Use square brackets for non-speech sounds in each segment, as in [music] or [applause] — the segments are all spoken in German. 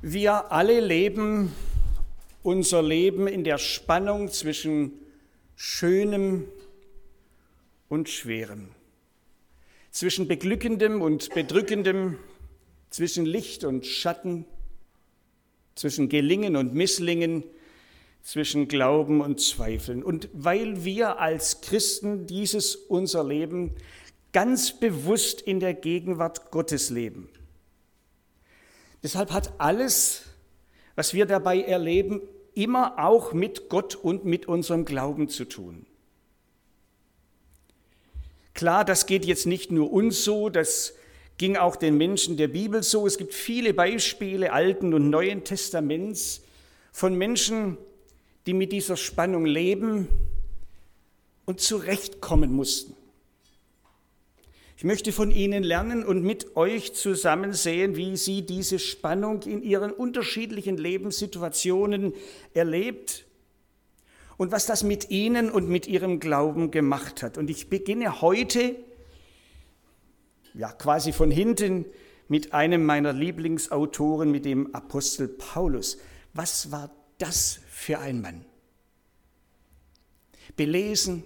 Wir alle leben unser Leben in der Spannung zwischen Schönem und Schwerem, zwischen Beglückendem und Bedrückendem, zwischen Licht und Schatten, zwischen Gelingen und Misslingen, zwischen Glauben und Zweifeln. Und weil wir als Christen dieses unser Leben ganz bewusst in der Gegenwart Gottes leben, Deshalb hat alles, was wir dabei erleben, immer auch mit Gott und mit unserem Glauben zu tun. Klar, das geht jetzt nicht nur uns so, das ging auch den Menschen der Bibel so. Es gibt viele Beispiele Alten und Neuen Testaments von Menschen, die mit dieser Spannung leben und zurechtkommen mussten. Ich möchte von Ihnen lernen und mit euch zusammen sehen, wie Sie diese Spannung in Ihren unterschiedlichen Lebenssituationen erlebt und was das mit Ihnen und mit Ihrem Glauben gemacht hat. Und ich beginne heute, ja quasi von hinten, mit einem meiner Lieblingsautoren, mit dem Apostel Paulus. Was war das für ein Mann? Belesen,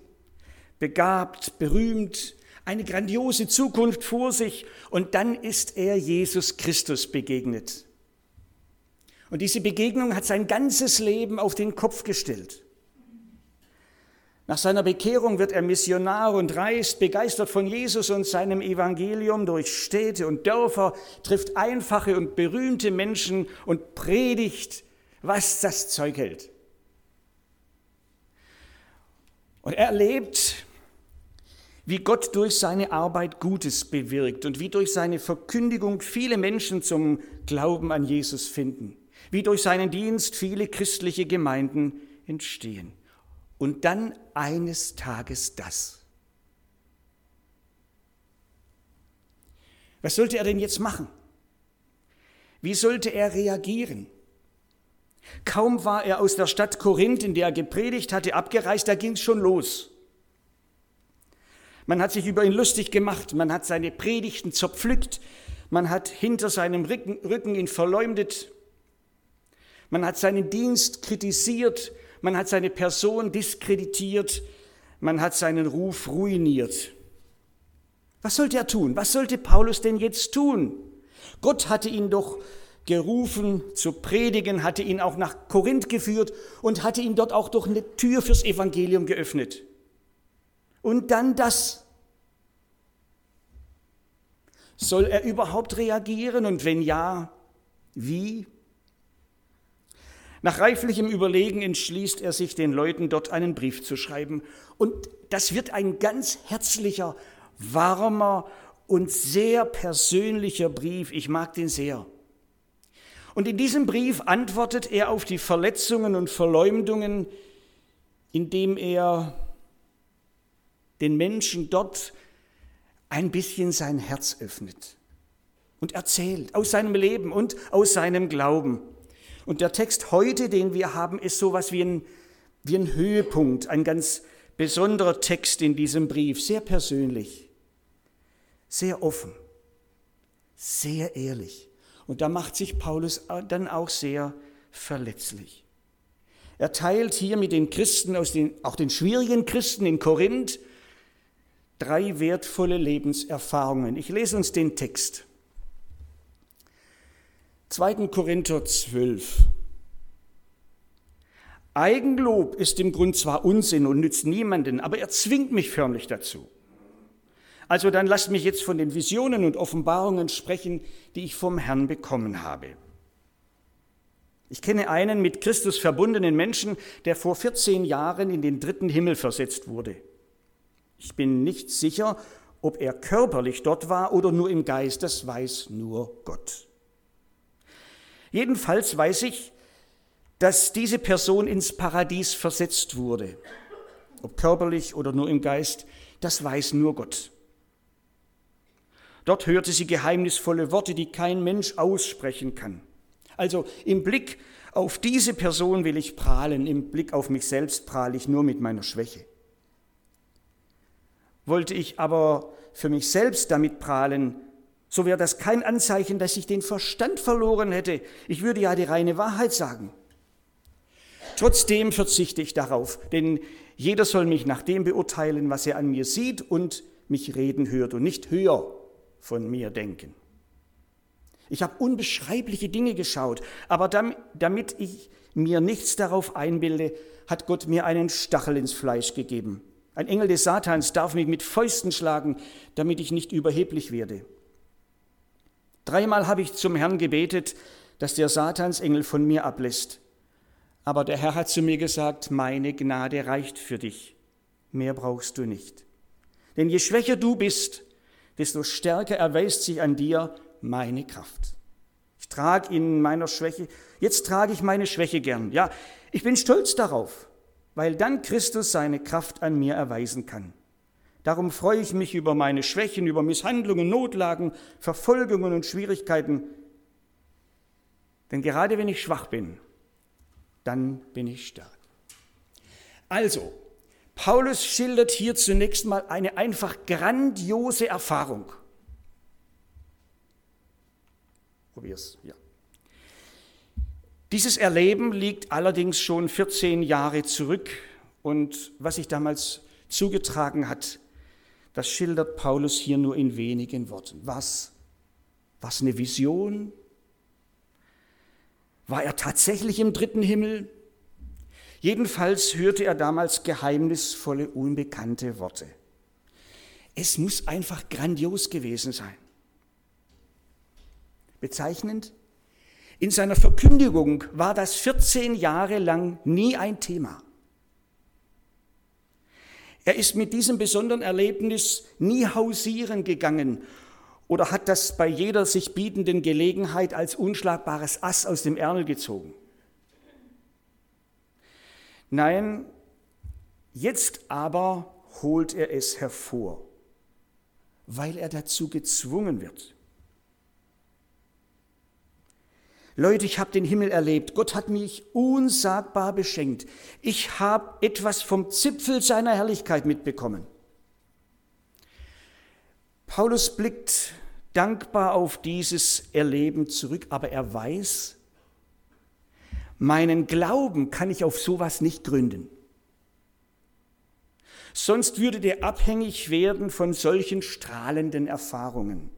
begabt, berühmt, eine grandiose Zukunft vor sich und dann ist er Jesus Christus begegnet. Und diese Begegnung hat sein ganzes Leben auf den Kopf gestellt. Nach seiner Bekehrung wird er Missionar und reist begeistert von Jesus und seinem Evangelium durch Städte und Dörfer, trifft einfache und berühmte Menschen und predigt, was das Zeug hält. Und er erlebt wie Gott durch seine Arbeit Gutes bewirkt und wie durch seine Verkündigung viele Menschen zum Glauben an Jesus finden, wie durch seinen Dienst viele christliche Gemeinden entstehen. Und dann eines Tages das. Was sollte er denn jetzt machen? Wie sollte er reagieren? Kaum war er aus der Stadt Korinth, in der er gepredigt hatte, abgereist, da ging es schon los. Man hat sich über ihn lustig gemacht, man hat seine Predigten zerpflückt, man hat hinter seinem Rücken, Rücken ihn verleumdet, man hat seinen Dienst kritisiert, man hat seine Person diskreditiert, man hat seinen Ruf ruiniert. Was sollte er tun? Was sollte Paulus denn jetzt tun? Gott hatte ihn doch gerufen zu predigen, hatte ihn auch nach Korinth geführt und hatte ihn dort auch durch eine Tür fürs Evangelium geöffnet. Und dann das. Soll er überhaupt reagieren und wenn ja, wie? Nach reiflichem Überlegen entschließt er sich, den Leuten dort einen Brief zu schreiben. Und das wird ein ganz herzlicher, warmer und sehr persönlicher Brief. Ich mag den sehr. Und in diesem Brief antwortet er auf die Verletzungen und Verleumdungen, indem er den Menschen dort ein bisschen sein Herz öffnet und erzählt aus seinem Leben und aus seinem Glauben. Und der Text heute, den wir haben, ist sowas wie ein, wie ein Höhepunkt, ein ganz besonderer Text in diesem Brief, sehr persönlich, sehr offen, sehr ehrlich. Und da macht sich Paulus dann auch sehr verletzlich. Er teilt hier mit den Christen, aus den, auch den schwierigen Christen in Korinth, drei wertvolle Lebenserfahrungen. Ich lese uns den Text. 2. Korinther 12. Eigenlob ist im Grund zwar Unsinn und nützt niemanden, aber er zwingt mich förmlich dazu. Also dann lasst mich jetzt von den Visionen und Offenbarungen sprechen, die ich vom Herrn bekommen habe. Ich kenne einen mit Christus verbundenen Menschen, der vor 14 Jahren in den dritten Himmel versetzt wurde. Ich bin nicht sicher, ob er körperlich dort war oder nur im Geist, das weiß nur Gott. Jedenfalls weiß ich, dass diese Person ins Paradies versetzt wurde. Ob körperlich oder nur im Geist, das weiß nur Gott. Dort hörte sie geheimnisvolle Worte, die kein Mensch aussprechen kann. Also im Blick auf diese Person will ich prahlen, im Blick auf mich selbst prahle ich nur mit meiner Schwäche. Wollte ich aber für mich selbst damit prahlen, so wäre das kein Anzeichen, dass ich den Verstand verloren hätte. Ich würde ja die reine Wahrheit sagen. Trotzdem verzichte ich darauf, denn jeder soll mich nach dem beurteilen, was er an mir sieht und mich reden hört und nicht höher von mir denken. Ich habe unbeschreibliche Dinge geschaut, aber damit ich mir nichts darauf einbilde, hat Gott mir einen Stachel ins Fleisch gegeben. Ein Engel des Satans darf mich mit Fäusten schlagen, damit ich nicht überheblich werde. Dreimal habe ich zum Herrn gebetet, dass der Satansengel von mir ablässt. Aber der Herr hat zu mir gesagt, meine Gnade reicht für dich, mehr brauchst du nicht. Denn je schwächer du bist, desto stärker erweist sich an dir meine Kraft. Ich trage in meiner Schwäche, jetzt trage ich meine Schwäche gern. Ja, ich bin stolz darauf, weil dann Christus seine Kraft an mir erweisen kann. Darum freue ich mich über meine Schwächen, über Misshandlungen, Notlagen, Verfolgungen und Schwierigkeiten. Denn gerade wenn ich schwach bin, dann bin ich stark. Also, Paulus schildert hier zunächst mal eine einfach grandiose Erfahrung. Probier's, ja. Dieses Erleben liegt allerdings schon 14 Jahre zurück und was sich damals zugetragen hat, das schildert Paulus hier nur in wenigen Worten. Was? Was eine Vision? War er tatsächlich im dritten Himmel? Jedenfalls hörte er damals geheimnisvolle, unbekannte Worte. Es muss einfach grandios gewesen sein. Bezeichnend, in seiner Verkündigung war das 14 Jahre lang nie ein Thema. Er ist mit diesem besonderen Erlebnis nie hausieren gegangen oder hat das bei jeder sich bietenden Gelegenheit als unschlagbares Ass aus dem Ärmel gezogen. Nein, jetzt aber holt er es hervor, weil er dazu gezwungen wird. Leute, ich habe den Himmel erlebt. Gott hat mich unsagbar beschenkt. Ich habe etwas vom Zipfel seiner Herrlichkeit mitbekommen. Paulus blickt dankbar auf dieses Erleben zurück, aber er weiß, meinen Glauben kann ich auf sowas nicht gründen. Sonst würde der abhängig werden von solchen strahlenden Erfahrungen.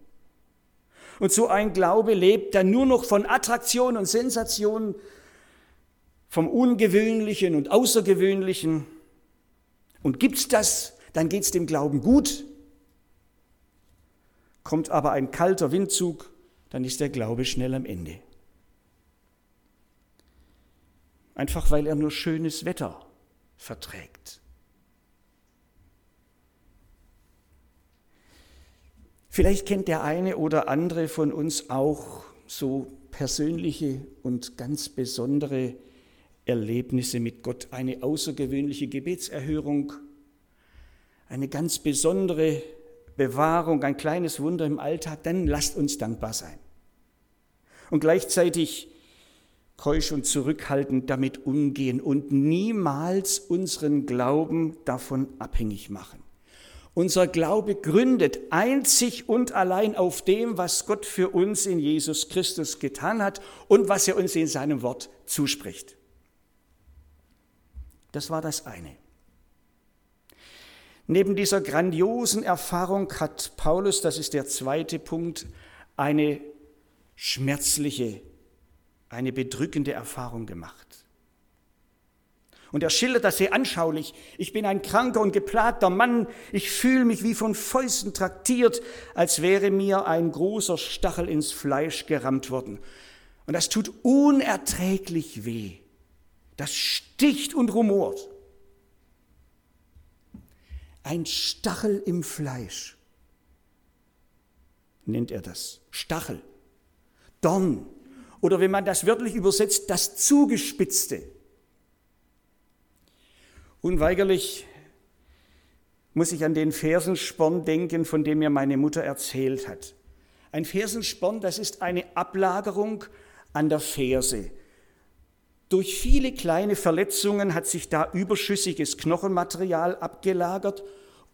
Und so ein Glaube lebt dann nur noch von Attraktion und Sensation, vom Ungewöhnlichen und Außergewöhnlichen. Und gibt's das, dann geht's dem Glauben gut. Kommt aber ein kalter Windzug, dann ist der Glaube schnell am Ende. Einfach weil er nur schönes Wetter verträgt. Vielleicht kennt der eine oder andere von uns auch so persönliche und ganz besondere Erlebnisse mit Gott, eine außergewöhnliche Gebetserhörung, eine ganz besondere Bewahrung, ein kleines Wunder im Alltag, dann lasst uns dankbar sein. Und gleichzeitig keusch und zurückhaltend damit umgehen und niemals unseren Glauben davon abhängig machen. Unser Glaube gründet einzig und allein auf dem, was Gott für uns in Jesus Christus getan hat und was er uns in seinem Wort zuspricht. Das war das eine. Neben dieser grandiosen Erfahrung hat Paulus, das ist der zweite Punkt, eine schmerzliche, eine bedrückende Erfahrung gemacht. Und er schildert das sehr anschaulich. Ich bin ein kranker und geplagter Mann. Ich fühle mich wie von Fäusten traktiert, als wäre mir ein großer Stachel ins Fleisch gerammt worden. Und das tut unerträglich weh. Das sticht und rumort. Ein Stachel im Fleisch nennt er das. Stachel, Dorn. Oder wenn man das wörtlich übersetzt, das Zugespitzte. Unweigerlich muss ich an den Fersensporn denken, von dem mir meine Mutter erzählt hat. Ein Fersensporn, das ist eine Ablagerung an der Ferse. Durch viele kleine Verletzungen hat sich da überschüssiges Knochenmaterial abgelagert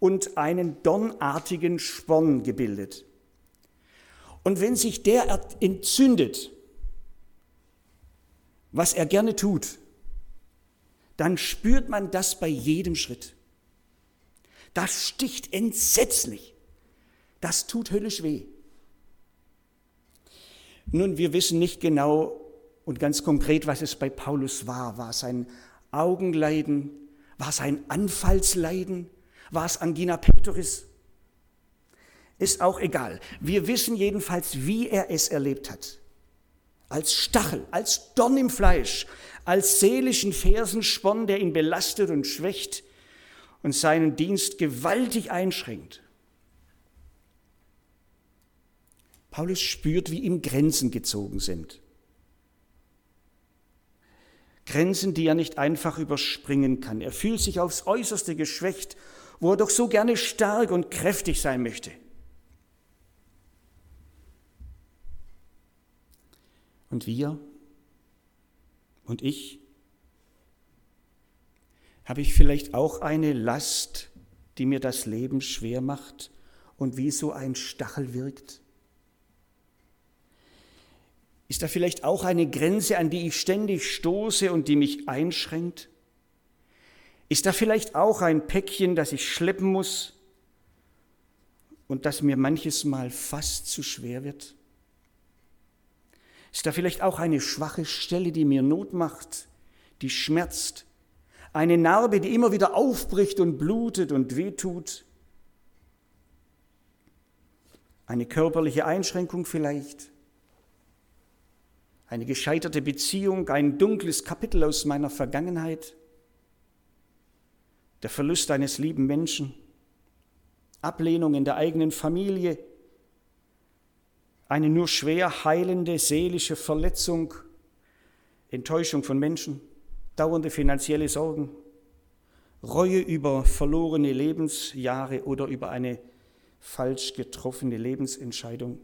und einen dornartigen Sporn gebildet. Und wenn sich der entzündet, was er gerne tut, dann spürt man das bei jedem Schritt. Das sticht entsetzlich. Das tut höllisch weh. Nun, wir wissen nicht genau und ganz konkret, was es bei Paulus war. War es ein Augenleiden? War es ein Anfallsleiden? War es Angina pectoris? Ist auch egal. Wir wissen jedenfalls, wie er es erlebt hat. Als Stachel, als Dorn im Fleisch, als seelischen Fersensporn, der ihn belastet und schwächt und seinen Dienst gewaltig einschränkt. Paulus spürt, wie ihm Grenzen gezogen sind. Grenzen, die er nicht einfach überspringen kann. Er fühlt sich aufs äußerste geschwächt, wo er doch so gerne stark und kräftig sein möchte. Und wir und ich? Habe ich vielleicht auch eine Last, die mir das Leben schwer macht und wie so ein Stachel wirkt? Ist da vielleicht auch eine Grenze, an die ich ständig stoße und die mich einschränkt? Ist da vielleicht auch ein Päckchen, das ich schleppen muss und das mir manches Mal fast zu schwer wird? Ist da vielleicht auch eine schwache Stelle, die mir Not macht, die schmerzt? Eine Narbe, die immer wieder aufbricht und blutet und wehtut? Eine körperliche Einschränkung vielleicht? Eine gescheiterte Beziehung, ein dunkles Kapitel aus meiner Vergangenheit? Der Verlust eines lieben Menschen? Ablehnung in der eigenen Familie? Eine nur schwer heilende seelische Verletzung, Enttäuschung von Menschen, dauernde finanzielle Sorgen, Reue über verlorene Lebensjahre oder über eine falsch getroffene Lebensentscheidung.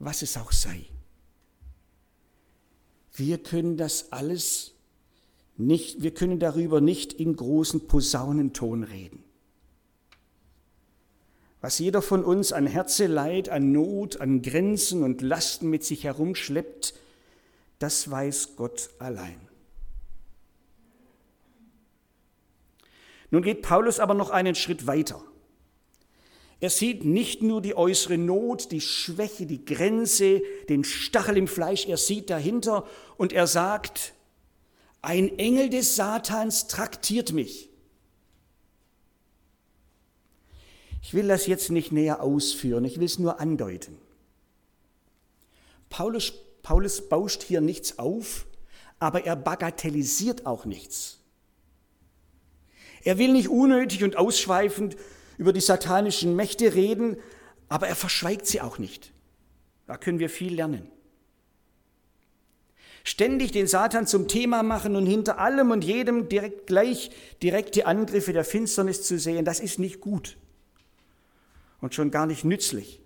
Was es auch sei. Wir können das alles nicht, wir können darüber nicht in großen Posaunenton reden. Was jeder von uns an Herzeleid, an Not, an Grenzen und Lasten mit sich herumschleppt, das weiß Gott allein. Nun geht Paulus aber noch einen Schritt weiter. Er sieht nicht nur die äußere Not, die Schwäche, die Grenze, den Stachel im Fleisch, er sieht dahinter und er sagt, ein Engel des Satans traktiert mich. Ich will das jetzt nicht näher ausführen, ich will es nur andeuten. Paulus, Paulus bauscht hier nichts auf, aber er bagatellisiert auch nichts. Er will nicht unnötig und ausschweifend über die satanischen Mächte reden, aber er verschweigt sie auch nicht. Da können wir viel lernen. Ständig den Satan zum Thema machen und hinter allem und jedem direkt gleich direkte Angriffe der Finsternis zu sehen, das ist nicht gut und schon gar nicht nützlich.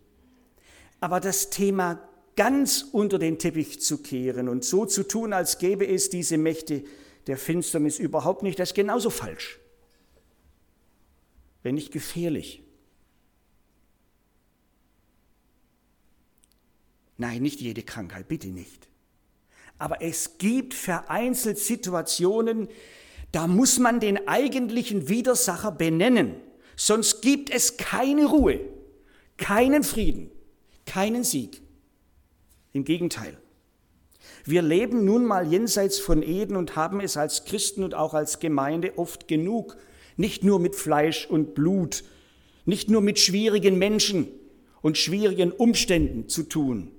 Aber das Thema ganz unter den Teppich zu kehren und so zu tun, als gäbe es diese Mächte der Finsternis überhaupt nicht, das ist genauso falsch, wenn nicht gefährlich. Nein, nicht jede Krankheit, bitte nicht. Aber es gibt vereinzelt Situationen, da muss man den eigentlichen Widersacher benennen. Sonst gibt es keine Ruhe, keinen Frieden, keinen Sieg. Im Gegenteil. Wir leben nun mal jenseits von Eden und haben es als Christen und auch als Gemeinde oft genug, nicht nur mit Fleisch und Blut, nicht nur mit schwierigen Menschen und schwierigen Umständen zu tun.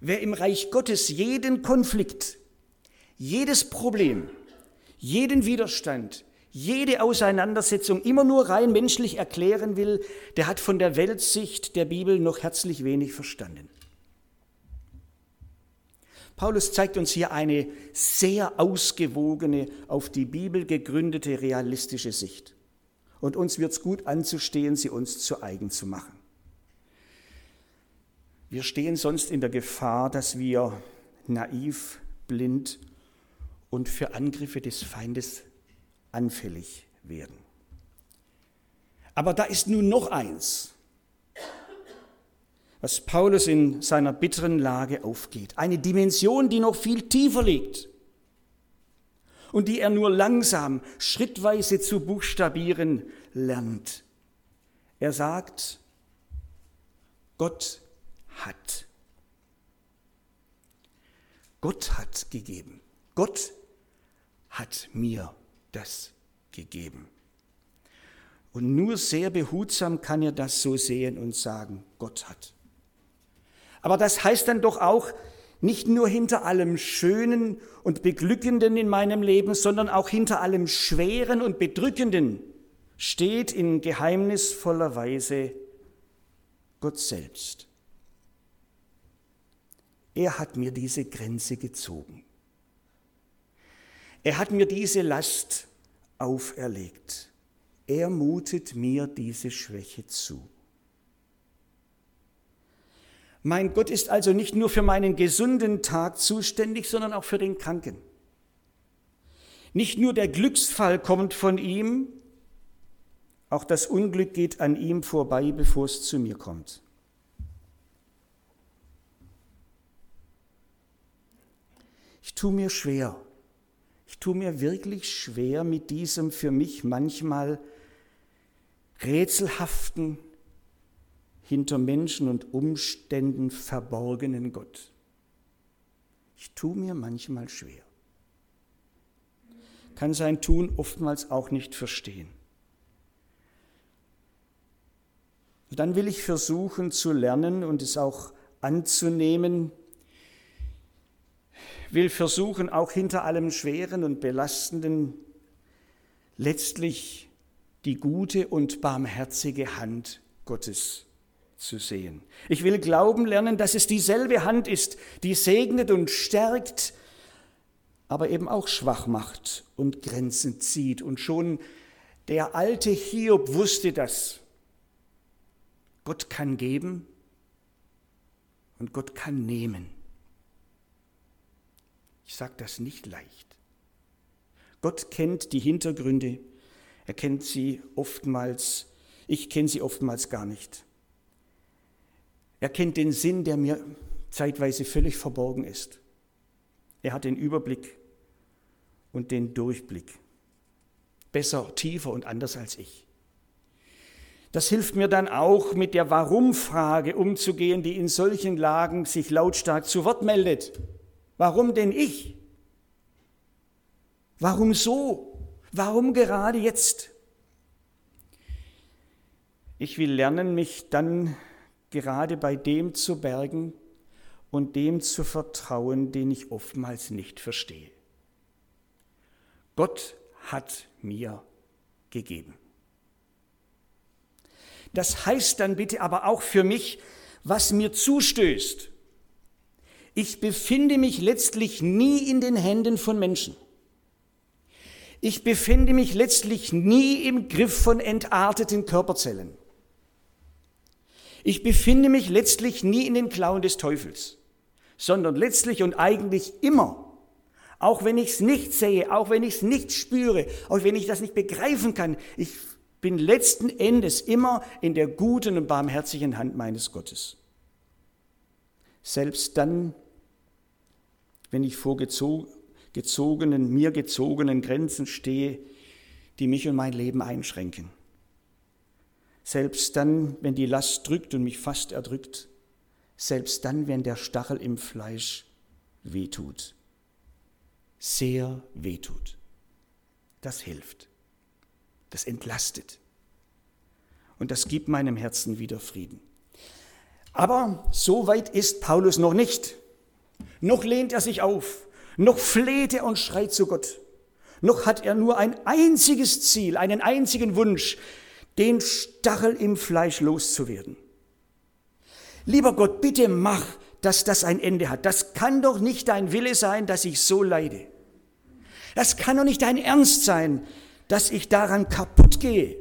Wer im Reich Gottes jeden Konflikt, jedes Problem, jeden Widerstand, jede Auseinandersetzung immer nur rein menschlich erklären will, der hat von der Weltsicht der Bibel noch herzlich wenig verstanden. Paulus zeigt uns hier eine sehr ausgewogene, auf die Bibel gegründete, realistische Sicht. Und uns wird es gut anzustehen, sie uns zu eigen zu machen. Wir stehen sonst in der Gefahr, dass wir naiv, blind und für Angriffe des Feindes anfällig werden. Aber da ist nun noch eins, was Paulus in seiner bitteren Lage aufgeht. Eine Dimension, die noch viel tiefer liegt und die er nur langsam, schrittweise zu buchstabieren lernt. Er sagt, Gott hat. Gott hat gegeben. Gott hat mir das gegeben. Und nur sehr behutsam kann er das so sehen und sagen, Gott hat. Aber das heißt dann doch auch, nicht nur hinter allem Schönen und Beglückenden in meinem Leben, sondern auch hinter allem Schweren und Bedrückenden steht in geheimnisvoller Weise Gott selbst. Er hat mir diese Grenze gezogen. Er hat mir diese Last auferlegt. Er mutet mir diese Schwäche zu. Mein Gott ist also nicht nur für meinen gesunden Tag zuständig, sondern auch für den Kranken. Nicht nur der Glücksfall kommt von ihm, auch das Unglück geht an ihm vorbei, bevor es zu mir kommt. Ich tue mir schwer, ich tue mir wirklich schwer mit diesem für mich manchmal rätselhaften, hinter Menschen und Umständen verborgenen Gott. Ich tue mir manchmal schwer. Kann sein Tun oftmals auch nicht verstehen. Dann will ich versuchen zu lernen und es auch anzunehmen, will versuchen, auch hinter allem Schweren und Belastenden letztlich die gute und barmherzige Hand Gottes zu sehen. Ich will glauben lernen, dass es dieselbe Hand ist, die segnet und stärkt, aber eben auch schwach macht und Grenzen zieht. Und schon der alte Hiob wusste das. Gott kann geben und Gott kann nehmen. Ich sage das nicht leicht. Gott kennt die Hintergründe, er kennt sie oftmals, ich kenne sie oftmals gar nicht. Er kennt den Sinn, der mir zeitweise völlig verborgen ist. Er hat den Überblick und den Durchblick. Besser, tiefer und anders als ich. Das hilft mir dann auch, mit der Warum-Frage umzugehen, die in solchen Lagen sich lautstark zu Wort meldet. Warum denn ich? Warum so? Warum gerade jetzt? Ich will lernen, mich dann gerade bei dem zu bergen und dem zu vertrauen, den ich oftmals nicht verstehe. Gott hat mir gegeben. Das heißt dann bitte aber auch für mich, was mir zustößt. Ich befinde mich letztlich nie in den Händen von Menschen. Ich befinde mich letztlich nie im Griff von entarteten Körperzellen. Ich befinde mich letztlich nie in den Klauen des Teufels, sondern letztlich und eigentlich immer, auch wenn ich es nicht sehe, auch wenn ich es nicht spüre, auch wenn ich das nicht begreifen kann, ich bin letzten Endes immer in der guten und barmherzigen Hand meines Gottes. Selbst dann, wenn ich vor gezogenen, mir gezogenen Grenzen stehe, die mich und mein Leben einschränken. Selbst dann, wenn die Last drückt und mich fast erdrückt. Selbst dann, wenn der Stachel im Fleisch wehtut. Sehr wehtut. Das hilft. Das entlastet. Und das gibt meinem Herzen wieder Frieden. Aber so weit ist Paulus noch nicht. Noch lehnt er sich auf. Noch fleht er und schreit zu Gott. Noch hat er nur ein einziges Ziel, einen einzigen Wunsch, den Stachel im Fleisch loszuwerden. Lieber Gott, bitte mach, dass das ein Ende hat. Das kann doch nicht dein Wille sein, dass ich so leide. Das kann doch nicht dein Ernst sein, dass ich daran kaputt gehe.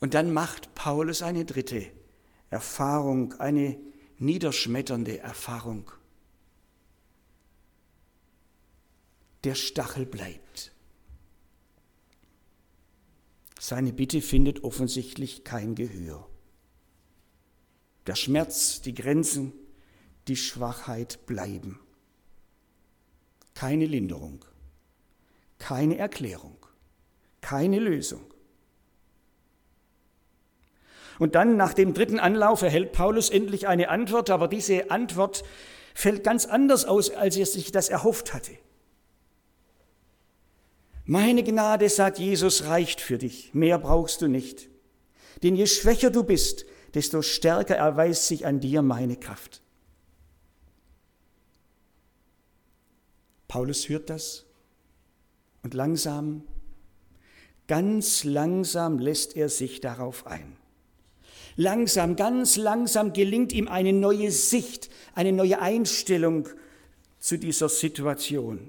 Und dann macht Paulus eine dritte Erfahrung, eine niederschmetternde Erfahrung. Der Stachel bleibt. Seine Bitte findet offensichtlich kein Gehör. Der Schmerz, die Grenzen, die Schwachheit bleiben. Keine Linderung, keine Erklärung, keine Lösung. Und dann nach dem dritten Anlauf erhält Paulus endlich eine Antwort, aber diese Antwort fällt ganz anders aus, als er sich das erhofft hatte. Meine Gnade, sagt Jesus, reicht für dich, mehr brauchst du nicht. Denn je schwächer du bist, desto stärker erweist sich an dir meine Kraft. Paulus hört das und langsam, ganz langsam lässt er sich darauf ein. Langsam, ganz langsam gelingt ihm eine neue Sicht, eine neue Einstellung zu dieser Situation.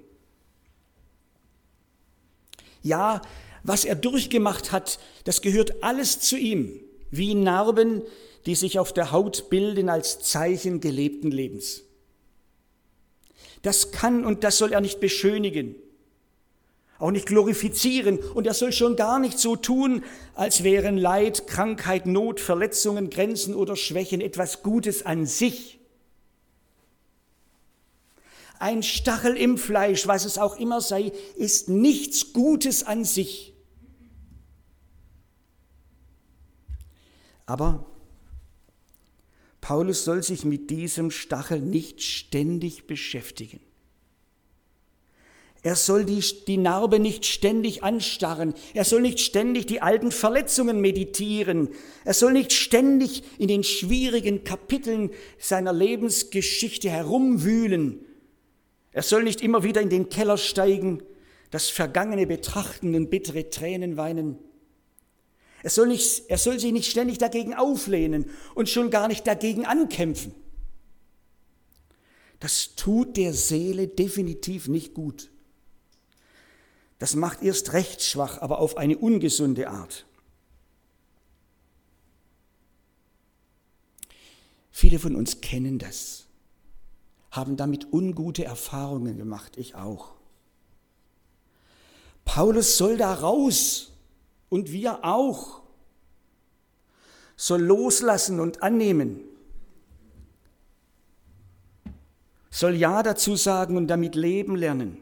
Ja, was er durchgemacht hat, das gehört alles zu ihm, wie Narben, die sich auf der Haut bilden als Zeichen gelebten Lebens. Das kann und das soll er nicht beschönigen, auch nicht glorifizieren und er soll schon gar nicht so tun, als wären Leid, Krankheit, Not, Verletzungen, Grenzen oder Schwächen etwas Gutes an sich. Ein Stachel im Fleisch, was es auch immer sei, ist nichts Gutes an sich. Aber Paulus soll sich mit diesem Stachel nicht ständig beschäftigen. Er soll die, die Narbe nicht ständig anstarren. Er soll nicht ständig die alten Verletzungen meditieren. Er soll nicht ständig in den schwierigen Kapiteln seiner Lebensgeschichte herumwühlen er soll nicht immer wieder in den Keller steigen, das Vergangene betrachten und bittere Tränen weinen. Er soll, nicht, er soll sich nicht ständig dagegen auflehnen und schon gar nicht dagegen ankämpfen. Das tut der Seele definitiv nicht gut. Das macht erst recht schwach, aber auf eine ungesunde Art. Viele von uns kennen das haben damit ungute Erfahrungen gemacht, ich auch. Paulus soll da raus und wir auch, soll loslassen und annehmen, soll Ja dazu sagen und damit leben lernen.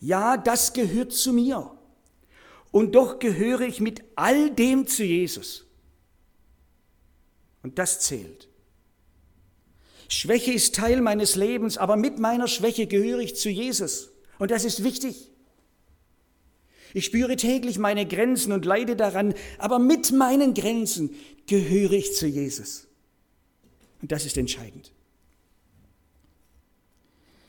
Ja, das gehört zu mir. Und doch gehöre ich mit all dem zu Jesus. Und das zählt. Schwäche ist Teil meines Lebens, aber mit meiner Schwäche gehöre ich zu Jesus. Und das ist wichtig. Ich spüre täglich meine Grenzen und leide daran, aber mit meinen Grenzen gehöre ich zu Jesus. Und das ist entscheidend.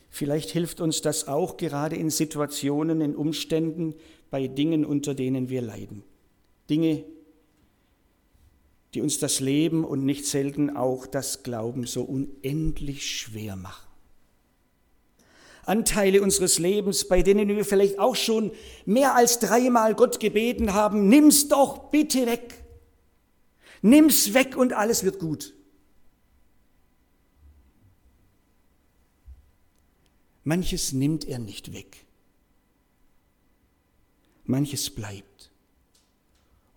Vielleicht hilft uns das auch gerade in Situationen, in Umständen, bei Dingen, unter denen wir leiden. Dinge, die uns das Leben und nicht selten auch das Glauben so unendlich schwer machen. Anteile unseres Lebens, bei denen wir vielleicht auch schon mehr als dreimal Gott gebeten haben, nimm's doch bitte weg. Nimm's weg und alles wird gut. Manches nimmt er nicht weg. Manches bleibt.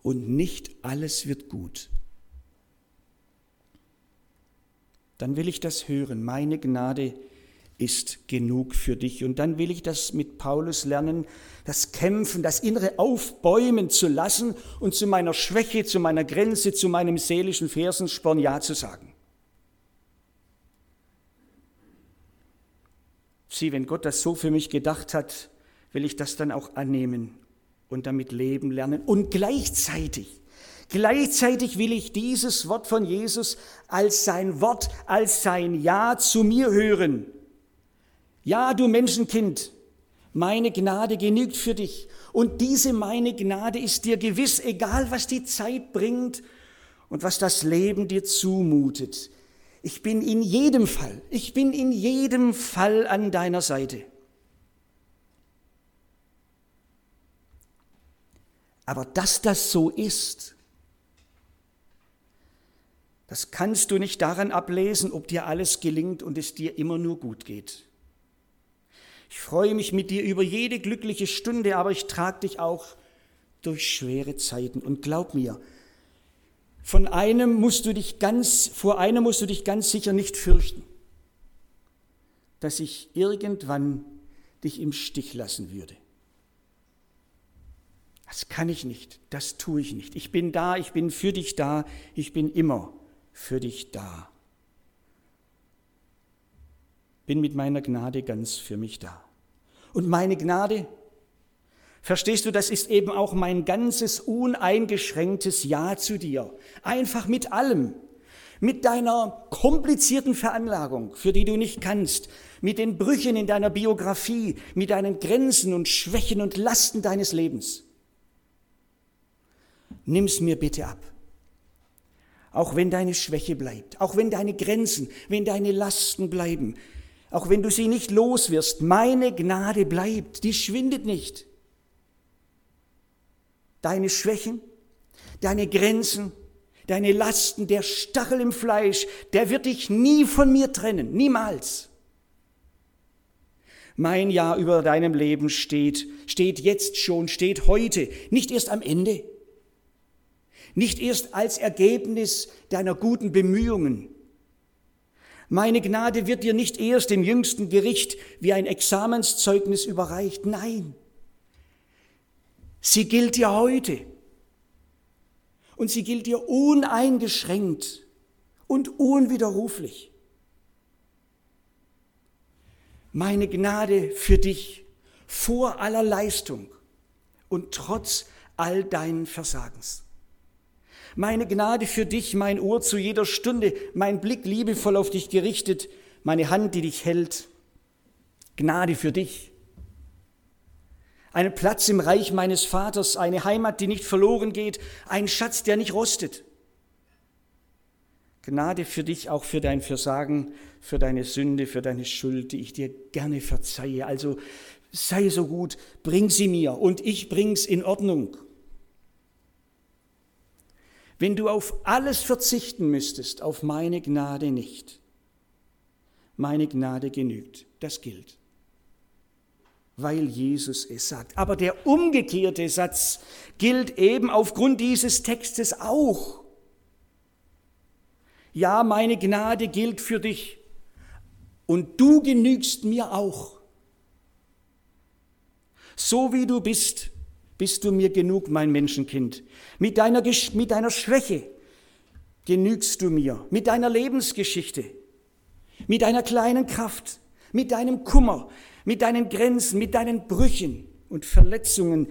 Und nicht alles wird gut. dann will ich das hören. Meine Gnade ist genug für dich. Und dann will ich das mit Paulus lernen, das Kämpfen, das innere Aufbäumen zu lassen und zu meiner Schwäche, zu meiner Grenze, zu meinem seelischen Fersensporn Ja zu sagen. Sieh, wenn Gott das so für mich gedacht hat, will ich das dann auch annehmen und damit leben lernen und gleichzeitig Gleichzeitig will ich dieses Wort von Jesus als sein Wort, als sein Ja zu mir hören. Ja, du Menschenkind, meine Gnade genügt für dich. Und diese meine Gnade ist dir gewiss, egal was die Zeit bringt und was das Leben dir zumutet. Ich bin in jedem Fall, ich bin in jedem Fall an deiner Seite. Aber dass das so ist, das kannst du nicht daran ablesen, ob dir alles gelingt und es dir immer nur gut geht. Ich freue mich mit dir über jede glückliche Stunde, aber ich trage dich auch durch schwere Zeiten. Und glaub mir, von einem musst du dich ganz, vor einem musst du dich ganz sicher nicht fürchten, dass ich irgendwann dich im Stich lassen würde. Das kann ich nicht, das tue ich nicht. Ich bin da, ich bin für dich da, ich bin immer für dich da. Bin mit meiner Gnade ganz für mich da. Und meine Gnade, Verstehst du, das ist eben auch mein ganzes uneingeschränktes Ja zu dir. Einfach mit allem. Mit deiner komplizierten Veranlagung, für die du nicht kannst, mit den Brüchen in deiner Biografie, mit deinen Grenzen und Schwächen und Lasten deines Lebens. Nimm's mir bitte ab. Auch wenn deine Schwäche bleibt, auch wenn deine Grenzen, wenn deine Lasten bleiben, auch wenn du sie nicht los wirst, meine Gnade bleibt, die schwindet nicht deine Schwächen, deine Grenzen, deine Lasten, der Stachel im Fleisch, der wird dich nie von mir trennen, niemals. Mein Ja über deinem Leben steht, steht jetzt schon, steht heute, nicht erst am Ende, nicht erst als Ergebnis deiner guten Bemühungen. Meine Gnade wird dir nicht erst im jüngsten Gericht wie ein Examenszeugnis überreicht, nein. Sie gilt dir heute. Und sie gilt dir uneingeschränkt und unwiderruflich. Meine Gnade für dich vor aller Leistung und trotz all deinen Versagens. Meine Gnade für dich, mein Ohr zu jeder Stunde, mein Blick liebevoll auf dich gerichtet, meine Hand, die dich hält. Gnade für dich einen Platz im Reich meines Vaters, eine Heimat, die nicht verloren geht, ein Schatz, der nicht rostet. Gnade für dich, auch für dein Versagen, für deine Sünde, für deine Schuld, die ich dir gerne verzeihe. Also sei so gut, bring sie mir und ich bring's in Ordnung. Wenn du auf alles verzichten müsstest, auf meine Gnade nicht. Meine Gnade genügt, das gilt weil Jesus es sagt. Aber der umgekehrte Satz gilt eben aufgrund dieses Textes auch. Ja, meine Gnade gilt für dich und du genügst mir auch. So wie du bist, bist du mir genug, mein Menschenkind. Mit deiner, mit deiner Schwäche genügst du mir, mit deiner Lebensgeschichte, mit deiner kleinen Kraft, mit deinem Kummer, mit deinen Grenzen, mit deinen Brüchen und Verletzungen,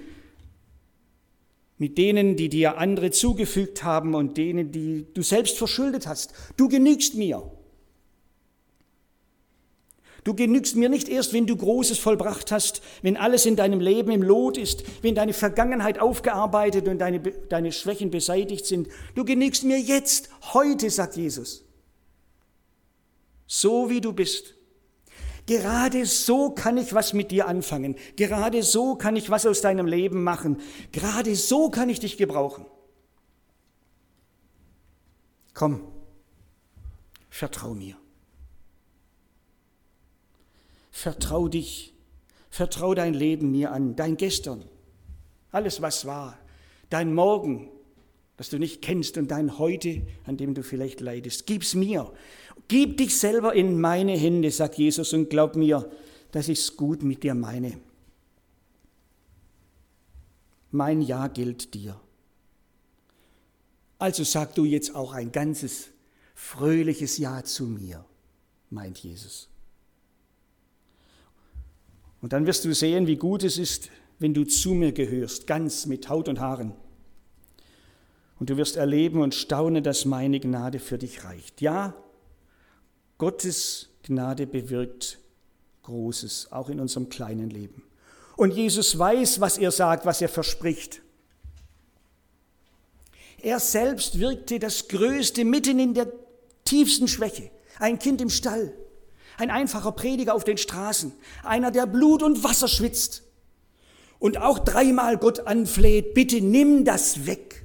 mit denen, die dir andere zugefügt haben und denen, die du selbst verschuldet hast. Du genügst mir. Du genügst mir nicht erst, wenn du Großes vollbracht hast, wenn alles in deinem Leben im Lot ist, wenn deine Vergangenheit aufgearbeitet und deine, deine Schwächen beseitigt sind. Du genügst mir jetzt, heute, sagt Jesus. So wie du bist. Gerade so kann ich was mit dir anfangen. Gerade so kann ich was aus deinem Leben machen. Gerade so kann ich dich gebrauchen. Komm, vertrau mir. Vertrau dich, vertrau dein Leben mir an, dein Gestern, alles was war, dein Morgen, das du nicht kennst und dein Heute, an dem du vielleicht leidest. Gib's mir. Gib dich selber in meine Hände, sagt Jesus, und glaub mir, dass ich es gut mit dir meine. Mein Ja gilt dir. Also sag du jetzt auch ein ganzes fröhliches Ja zu mir, meint Jesus. Und dann wirst du sehen, wie gut es ist, wenn du zu mir gehörst, ganz mit Haut und Haaren. Und du wirst erleben und staunen, dass meine Gnade für dich reicht. Ja, Gottes Gnade bewirkt Großes, auch in unserem kleinen Leben. Und Jesus weiß, was er sagt, was er verspricht. Er selbst wirkte das Größte mitten in der tiefsten Schwäche. Ein Kind im Stall, ein einfacher Prediger auf den Straßen, einer, der Blut und Wasser schwitzt und auch dreimal Gott anfleht, bitte nimm das weg.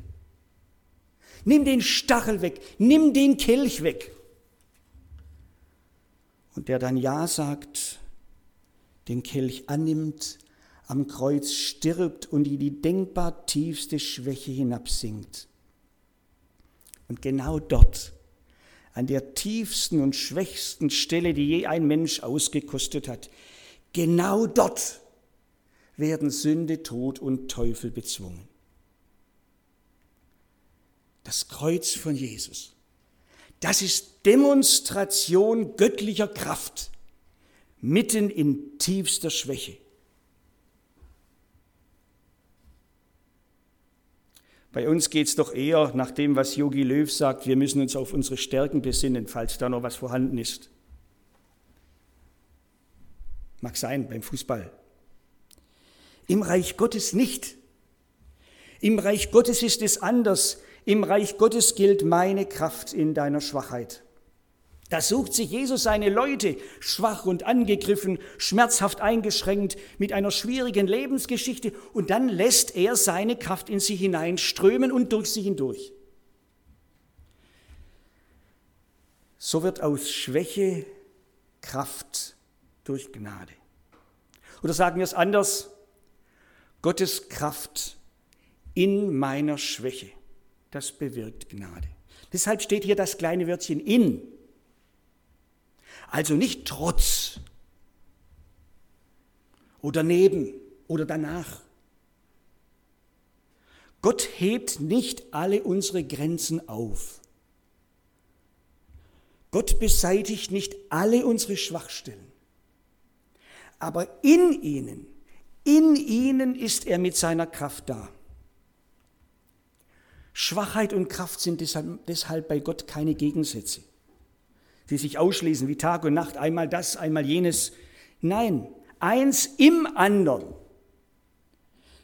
Nimm den Stachel weg, nimm den Kelch weg. Und der dann Ja sagt, den Kelch annimmt, am Kreuz stirbt und in die denkbar tiefste Schwäche hinabsinkt. Und genau dort, an der tiefsten und schwächsten Stelle, die je ein Mensch ausgekostet hat, genau dort werden Sünde, Tod und Teufel bezwungen. Das Kreuz von Jesus, das ist Demonstration göttlicher Kraft mitten in tiefster Schwäche. Bei uns geht es doch eher nach dem, was Yogi Löw sagt, wir müssen uns auf unsere Stärken besinnen, falls da noch was vorhanden ist. Mag sein beim Fußball. Im Reich Gottes nicht. Im Reich Gottes ist es anders. Im Reich Gottes gilt meine Kraft in deiner Schwachheit. Da sucht sich Jesus seine Leute, schwach und angegriffen, schmerzhaft eingeschränkt, mit einer schwierigen Lebensgeschichte, und dann lässt er seine Kraft in sie hineinströmen und durch sie hindurch. So wird aus Schwäche Kraft durch Gnade. Oder sagen wir es anders, Gottes Kraft in meiner Schwäche, das bewirkt Gnade. Deshalb steht hier das kleine Wörtchen in also nicht trotz oder neben oder danach. Gott hebt nicht alle unsere Grenzen auf. Gott beseitigt nicht alle unsere Schwachstellen. Aber in ihnen, in ihnen ist er mit seiner Kraft da. Schwachheit und Kraft sind deshalb bei Gott keine Gegensätze die sich ausschließen wie Tag und Nacht, einmal das, einmal jenes. Nein, eins im anderen.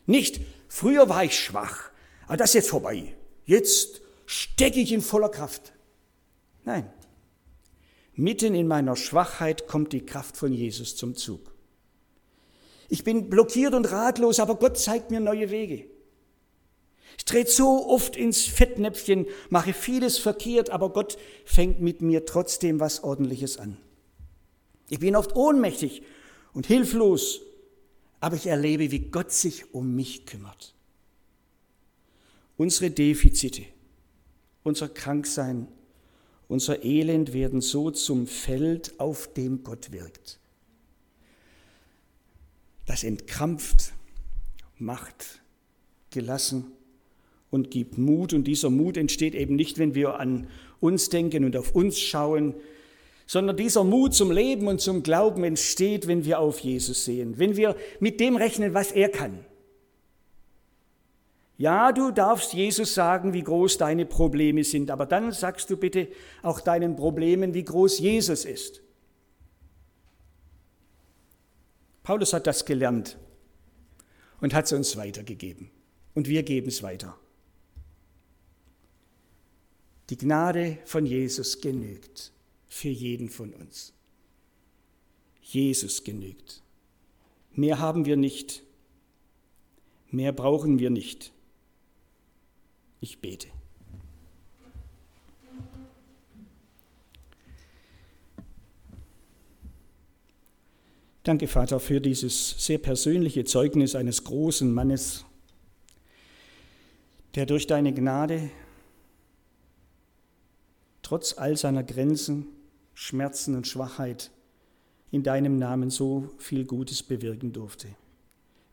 Nicht, früher war ich schwach, aber das ist jetzt vorbei. Jetzt stecke ich in voller Kraft. Nein, mitten in meiner Schwachheit kommt die Kraft von Jesus zum Zug. Ich bin blockiert und ratlos, aber Gott zeigt mir neue Wege. Ich trete so oft ins Fettnäpfchen, mache vieles verkehrt, aber Gott fängt mit mir trotzdem was Ordentliches an. Ich bin oft ohnmächtig und hilflos, aber ich erlebe, wie Gott sich um mich kümmert. Unsere Defizite, unser Kranksein, unser Elend werden so zum Feld, auf dem Gott wirkt. Das entkrampft, macht gelassen und gibt Mut. Und dieser Mut entsteht eben nicht, wenn wir an uns denken und auf uns schauen, sondern dieser Mut zum Leben und zum Glauben entsteht, wenn wir auf Jesus sehen, wenn wir mit dem rechnen, was er kann. Ja, du darfst Jesus sagen, wie groß deine Probleme sind, aber dann sagst du bitte auch deinen Problemen, wie groß Jesus ist. Paulus hat das gelernt und hat es uns weitergegeben. Und wir geben es weiter. Die Gnade von Jesus genügt für jeden von uns. Jesus genügt. Mehr haben wir nicht. Mehr brauchen wir nicht. Ich bete. Danke, Vater, für dieses sehr persönliche Zeugnis eines großen Mannes, der durch deine Gnade trotz all seiner Grenzen, Schmerzen und Schwachheit in deinem Namen so viel Gutes bewirken durfte.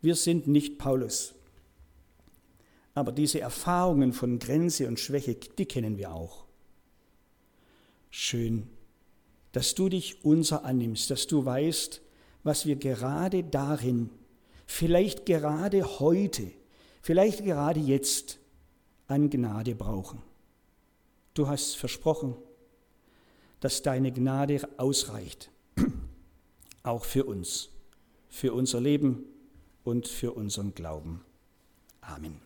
Wir sind nicht Paulus, aber diese Erfahrungen von Grenze und Schwäche, die kennen wir auch. Schön, dass du dich unser annimmst, dass du weißt, was wir gerade darin, vielleicht gerade heute, vielleicht gerade jetzt an Gnade brauchen. Du hast versprochen, dass deine Gnade ausreicht, [clears throat] auch für uns, für unser Leben und für unseren Glauben. Amen.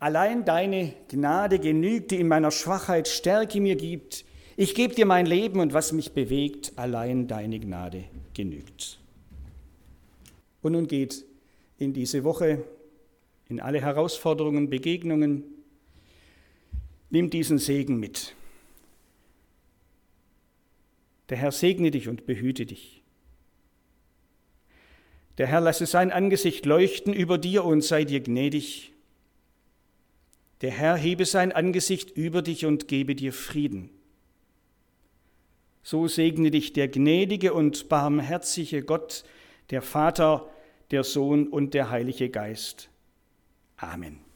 Allein deine Gnade genügt, die in meiner Schwachheit Stärke mir gibt. Ich gebe dir mein Leben und was mich bewegt, allein deine Gnade genügt. Und nun geht in diese Woche, in alle Herausforderungen, Begegnungen, Nimm diesen Segen mit. Der Herr segne dich und behüte dich. Der Herr lasse sein Angesicht leuchten über dir und sei dir gnädig. Der Herr hebe sein Angesicht über dich und gebe dir Frieden. So segne dich der gnädige und barmherzige Gott, der Vater, der Sohn und der Heilige Geist. Amen.